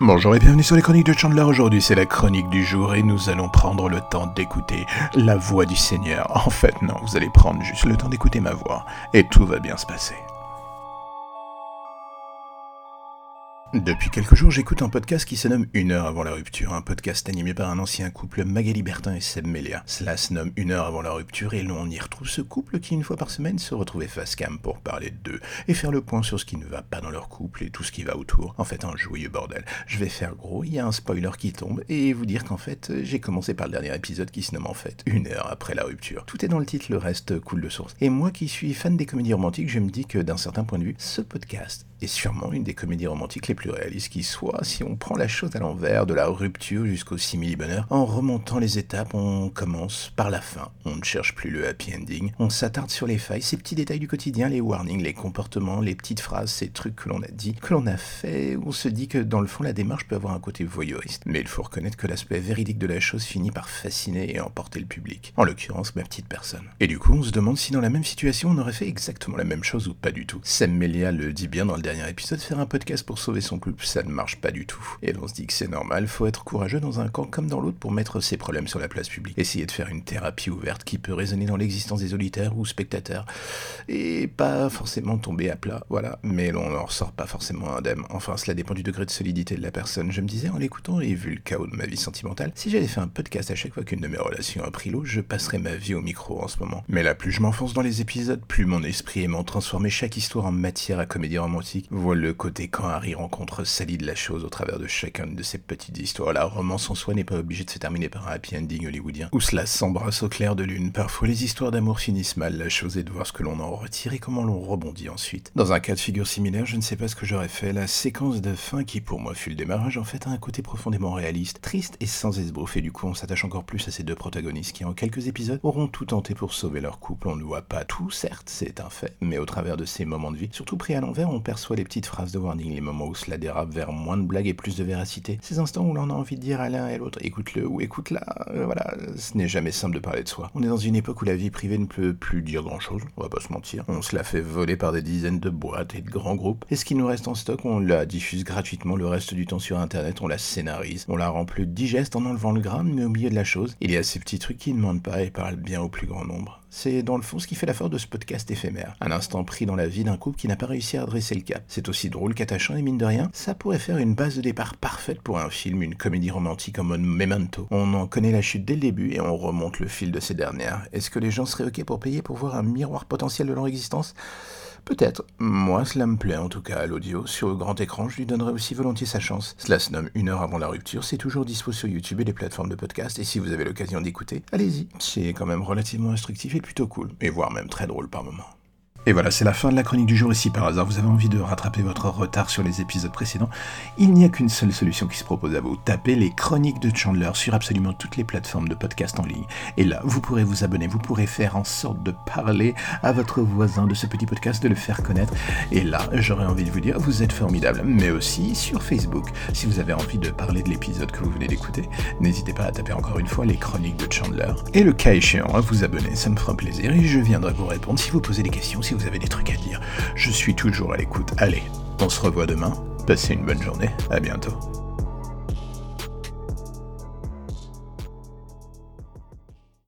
Bonjour et bienvenue sur les chroniques de Chandler. Aujourd'hui, c'est la chronique du jour et nous allons prendre le temps d'écouter la voix du Seigneur. En fait, non, vous allez prendre juste le temps d'écouter ma voix et tout va bien se passer. Depuis quelques jours, j'écoute un podcast qui se nomme Une heure avant la rupture, un podcast animé par un ancien couple, Magali Bertin et Seb Melia. Cela se nomme Une heure avant la rupture et l'on y retrouve ce couple qui, une fois par semaine, se retrouvait face cam pour parler d'eux et faire le point sur ce qui ne va pas dans leur couple et tout ce qui va autour. En fait, un joyeux bordel. Je vais faire gros, il y a un spoiler qui tombe et vous dire qu'en fait, j'ai commencé par le dernier épisode qui se nomme en fait Une heure après la rupture. Tout est dans le titre, le reste coule de source. Et moi qui suis fan des comédies romantiques, je me dis que d'un certain point de vue, ce podcast est sûrement une des comédies romantiques les plus réalistes qui soit si on prend la chose à l'envers, de la rupture jusqu'au simili-bonheur. En remontant les étapes, on commence par la fin. On ne cherche plus le happy ending. On s'attarde sur les failles, ces petits détails du quotidien, les warnings, les comportements, les petites phrases, ces trucs que l'on a dit, que l'on a fait. On se dit que dans le fond, la démarche peut avoir un côté voyeuriste. Mais il faut reconnaître que l'aspect véridique de la chose finit par fasciner et emporter le public. En l'occurrence, ma petite personne. Et du coup, on se demande si dans la même situation, on aurait fait exactement la même chose ou pas du tout. Sam Melia le dit bien dans le dernier épisode, faire un podcast pour sauver son couple, ça ne marche pas du tout. Et on se dit que c'est normal, faut être courageux dans un camp comme dans l'autre pour mettre ses problèmes sur la place publique. Essayer de faire une thérapie ouverte qui peut résonner dans l'existence des auditeurs ou spectateurs, et pas forcément tomber à plat, voilà. Mais l'on n'en ressort pas forcément indemne. Enfin, cela dépend du degré de solidité de la personne. Je me disais en l'écoutant et vu le chaos de ma vie sentimentale, si j'avais fait un podcast à chaque fois qu'une de mes relations a pris l'eau, je passerais ma vie au micro en ce moment. Mais là, plus je m'enfonce dans les épisodes, plus mon esprit aimant transformer chaque histoire en matière à comédie romantique, voit le côté quand Harry rencontre Sally de la chose au travers de chacune de ces petites histoires. La romance en soi n'est pas obligée de se terminer par un happy ending hollywoodien, où cela s'embrasse au clair de lune. Parfois les histoires d'amour finissent mal, la chose est de voir ce que l'on en retire et comment l'on rebondit ensuite. Dans un cas de figure similaire, je ne sais pas ce que j'aurais fait. La séquence de fin qui pour moi fut le démarrage en fait a un côté profondément réaliste, triste et sans esbrouf et du coup on s'attache encore plus à ces deux protagonistes qui en quelques épisodes auront tout tenté pour sauver leur couple. On ne voit pas tout, certes, c'est un fait, mais au travers de ces moments de vie, surtout pris à l'envers, on perçoit les petites phrases de les moments où cela dérape vers moins de blagues et plus de véracité, ces instants où l'on a envie de dire à l'un et l'autre écoute-le ou écoute-la, euh, voilà, ce n'est jamais simple de parler de soi. On est dans une époque où la vie privée ne peut plus dire grand-chose, on va pas se mentir. On se la fait voler par des dizaines de boîtes et de grands groupes, et ce qui nous reste en stock, on la diffuse gratuitement le reste du temps sur internet, on la scénarise, on la rend plus digeste en enlevant le gramme, mais au milieu de la chose, il y a ces petits trucs qui ne mentent pas et parlent bien au plus grand nombre. C'est dans le fond ce qui fait la force de ce podcast éphémère. Un instant pris dans la vie d'un couple qui n'a pas réussi à dresser le cap. C'est aussi drôle qu'attachant et mine de rien, ça pourrait faire une base de départ parfaite pour un film, une comédie romantique en mode memento. On en connaît la chute dès le début et on remonte le fil de ces dernières. Est-ce que les gens seraient ok pour payer pour voir un miroir potentiel de leur existence? Peut-être. Moi, cela me plaît en tout cas à l'audio. Sur le grand écran, je lui donnerai aussi volontiers sa chance. Cela se nomme Une heure avant la rupture. C'est toujours dispo sur YouTube et les plateformes de podcast. Et si vous avez l'occasion d'écouter, allez-y. C'est quand même relativement instructif et plutôt cool. Et voire même très drôle par moments. Et voilà, c'est la fin de la chronique du jour. Si par hasard vous avez envie de rattraper votre retard sur les épisodes précédents, il n'y a qu'une seule solution qui se propose à vous. Tapez les chroniques de Chandler sur absolument toutes les plateformes de podcast en ligne. Et là, vous pourrez vous abonner, vous pourrez faire en sorte de parler à votre voisin de ce petit podcast, de le faire connaître. Et là, j'aurais envie de vous dire, vous êtes formidable. Mais aussi sur Facebook. Si vous avez envie de parler de l'épisode que vous venez d'écouter, n'hésitez pas à taper encore une fois les chroniques de Chandler. Et le cas échéant, à vous abonner, ça me fera plaisir et je viendrai vous répondre si vous posez des questions, vous avez des trucs à dire. Je suis toujours à l'écoute. Allez, on se revoit demain. Passez une bonne journée. À bientôt.